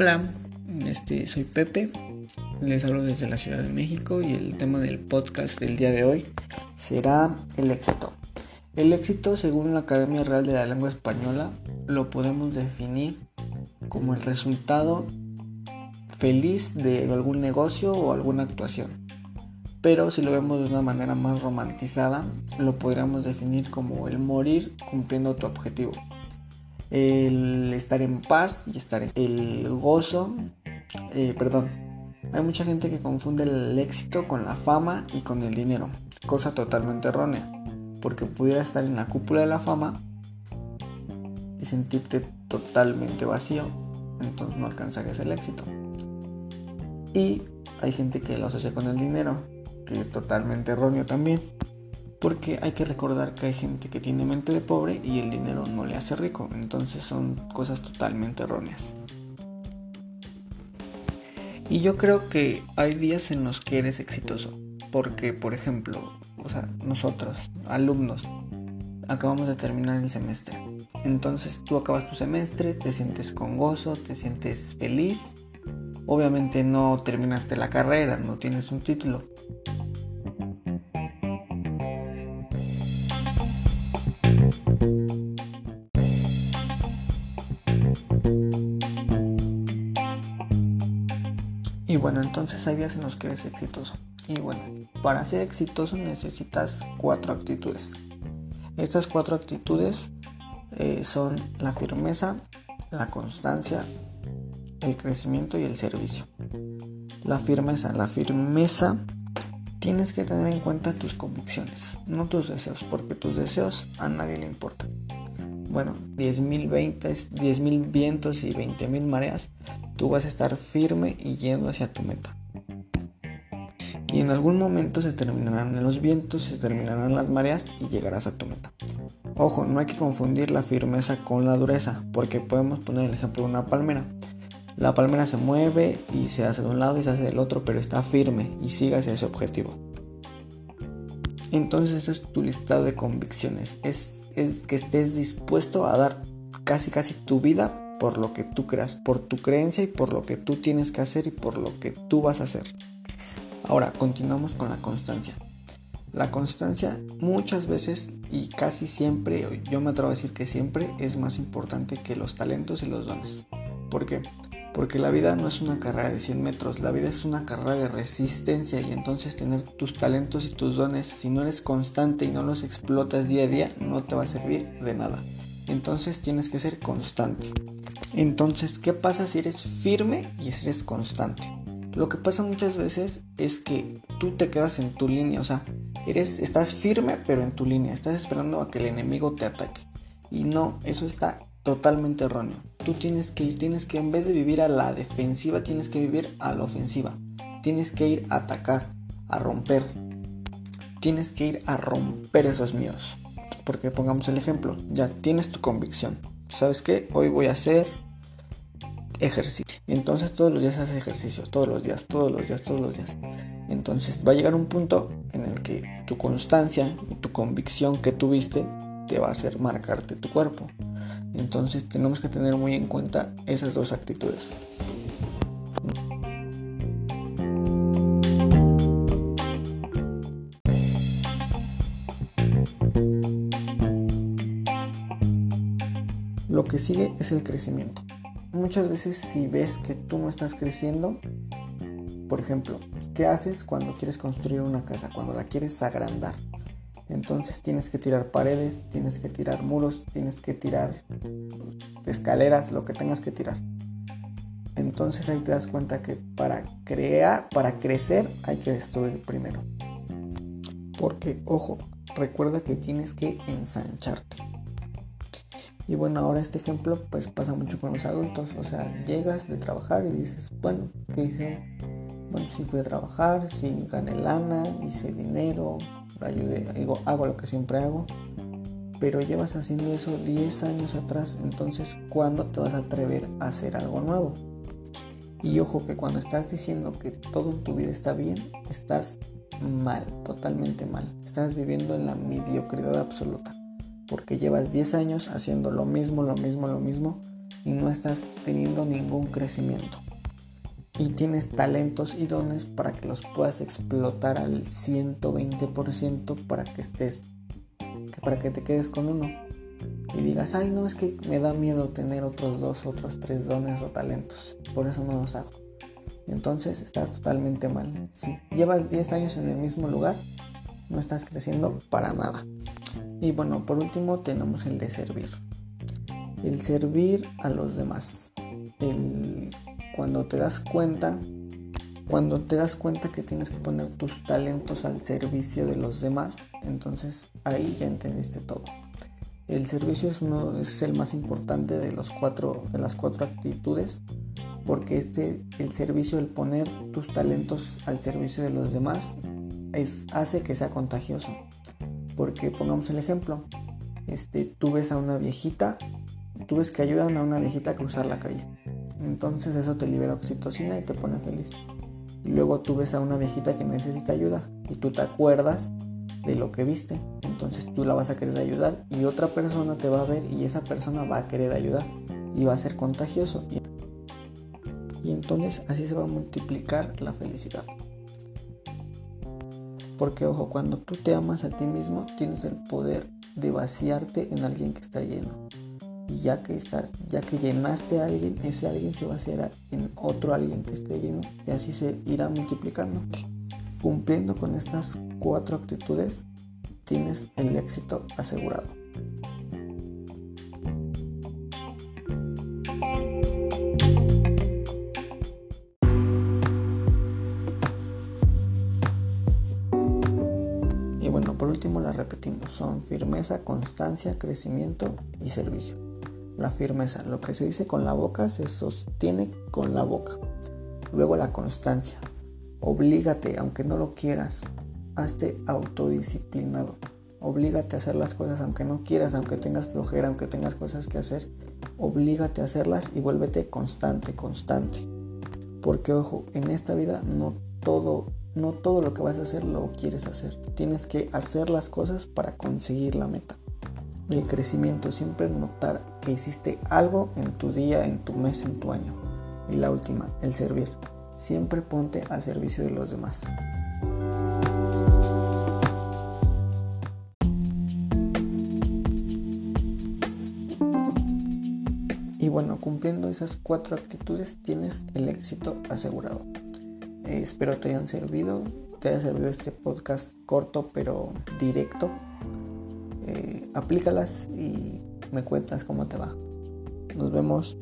Hola, este, soy Pepe, les hablo desde la Ciudad de México y el tema del podcast del día de hoy será el éxito. El éxito, según la Academia Real de la Lengua Española, lo podemos definir como el resultado feliz de algún negocio o alguna actuación. Pero si lo vemos de una manera más romantizada, lo podríamos definir como el morir cumpliendo tu objetivo el estar en paz y estar en el gozo. Eh, perdón, hay mucha gente que confunde el éxito con la fama y con el dinero, cosa totalmente errónea, porque pudiera estar en la cúpula de la fama y sentirte totalmente vacío, entonces no alcanzarías el éxito. Y hay gente que lo asocia con el dinero, que es totalmente erróneo también. Porque hay que recordar que hay gente que tiene mente de pobre y el dinero no le hace rico. Entonces son cosas totalmente erróneas. Y yo creo que hay días en los que eres exitoso. Porque, por ejemplo, o sea, nosotros, alumnos, acabamos de terminar el semestre. Entonces tú acabas tu semestre, te sientes con gozo, te sientes feliz. Obviamente no terminaste la carrera, no tienes un título, Y bueno, entonces hay días en los que eres exitoso. Y bueno, para ser exitoso necesitas cuatro actitudes. Estas cuatro actitudes eh, son la firmeza, la constancia, el crecimiento y el servicio. La firmeza, la firmeza tienes que tener en cuenta tus convicciones, no tus deseos, porque tus deseos a nadie le importan. Bueno, 10.000 10 vientos y 20.000 mareas tú vas a estar firme y yendo hacia tu meta. Y en algún momento se terminarán los vientos, se terminarán las mareas y llegarás a tu meta. Ojo, no hay que confundir la firmeza con la dureza, porque podemos poner el ejemplo de una palmera. La palmera se mueve y se hace de un lado y se hace del otro, pero está firme y sigue hacia ese objetivo. Entonces eso es tu listado de convicciones. Es, que estés dispuesto a dar casi casi tu vida por lo que tú creas, por tu creencia y por lo que tú tienes que hacer y por lo que tú vas a hacer. Ahora, continuamos con la constancia. La constancia muchas veces y casi siempre, yo me atrevo a decir que siempre es más importante que los talentos y los dones. ¿Por qué? Porque la vida no es una carrera de 100 metros, la vida es una carrera de resistencia y entonces tener tus talentos y tus dones, si no eres constante y no los explotas día a día, no te va a servir de nada. Entonces tienes que ser constante. Entonces, ¿qué pasa si eres firme y si eres constante? Lo que pasa muchas veces es que tú te quedas en tu línea, o sea, eres, estás firme pero en tu línea, estás esperando a que el enemigo te ataque. Y no, eso está totalmente erróneo. Tú tienes que ir, tienes que en vez de vivir a la defensiva, tienes que vivir a la ofensiva. Tienes que ir a atacar, a romper. Tienes que ir a romper esos miedos. Porque pongamos el ejemplo, ya tienes tu convicción ¿sabes qué? Hoy voy a hacer ejercicio. Entonces todos los días haces ejercicios, todos los días, todos los días, todos los días. Entonces va a llegar un punto en el que tu constancia y tu convicción que tuviste te va a hacer marcarte tu cuerpo. Entonces tenemos que tener muy en cuenta esas dos actitudes. Lo que sigue es el crecimiento. Muchas veces si ves que tú no estás creciendo, por ejemplo, ¿qué haces cuando quieres construir una casa? Cuando la quieres agrandar. Entonces tienes que tirar paredes, tienes que tirar muros, tienes que tirar escaleras, lo que tengas que tirar. Entonces ahí te das cuenta que para crear, para crecer hay que destruir primero. Porque, ojo, recuerda que tienes que ensancharte. Y bueno, ahora este ejemplo pues pasa mucho con los adultos. O sea, llegas de trabajar y dices, bueno, ¿qué hice? Bueno, sí fui a trabajar, sí gané lana, hice dinero, ayudé, digo, hago lo que siempre hago. Pero llevas haciendo eso 10 años atrás, entonces ¿cuándo te vas a atrever a hacer algo nuevo? Y ojo que cuando estás diciendo que todo en tu vida está bien, estás mal, totalmente mal. Estás viviendo en la mediocridad absoluta porque llevas 10 años haciendo lo mismo, lo mismo, lo mismo y no estás teniendo ningún crecimiento. Y tienes talentos y dones para que los puedas explotar al 120% para que estés, para que te quedes con uno. Y digas, ay no, es que me da miedo tener otros dos, otros tres dones o talentos. Por eso no los hago. Entonces estás totalmente mal. Si llevas 10 años en el mismo lugar, no estás creciendo para nada. Y bueno, por último tenemos el de servir. El servir a los demás. El, cuando te das cuenta, cuando te das cuenta que tienes que poner tus talentos al servicio de los demás, entonces ahí ya entendiste todo. El servicio es, uno, es el más importante de, los cuatro, de las cuatro actitudes porque este, el servicio, el poner tus talentos al servicio de los demás, es, hace que sea contagioso. Porque pongamos el ejemplo, este, tú ves a una viejita, tú ves que ayudan a una viejita a cruzar la calle. Entonces eso te libera oxitocina y te pone feliz. Y luego tú ves a una viejita que necesita ayuda y tú te acuerdas de lo que viste. Entonces tú la vas a querer ayudar y otra persona te va a ver y esa persona va a querer ayudar y va a ser contagioso. Y entonces así se va a multiplicar la felicidad. Porque ojo, cuando tú te amas a ti mismo, tienes el poder de vaciarte en alguien que está lleno. Y ya que estás, ya que llenaste a alguien, ese alguien se vaciará en otro alguien que esté lleno. Y así se irá multiplicando. Cumpliendo con estas cuatro actitudes, tienes el éxito asegurado. por último la repetimos, son firmeza, constancia, crecimiento y servicio. La firmeza, lo que se dice con la boca se sostiene con la boca. Luego la constancia, oblígate, aunque no lo quieras, hazte autodisciplinado. Oblígate a hacer las cosas aunque no quieras, aunque tengas flojera, aunque tengas cosas que hacer. Oblígate a hacerlas y vuélvete constante, constante. Porque ojo, en esta vida no todo no todo lo que vas a hacer lo quieres hacer. Tienes que hacer las cosas para conseguir la meta. El crecimiento, siempre notar que hiciste algo en tu día, en tu mes, en tu año. Y la última, el servir. Siempre ponte al servicio de los demás. Y bueno, cumpliendo esas cuatro actitudes tienes el éxito asegurado. Eh, espero te hayan servido, te haya servido este podcast corto pero directo. Aplícalas y me cuentas cómo te va. Nos vemos.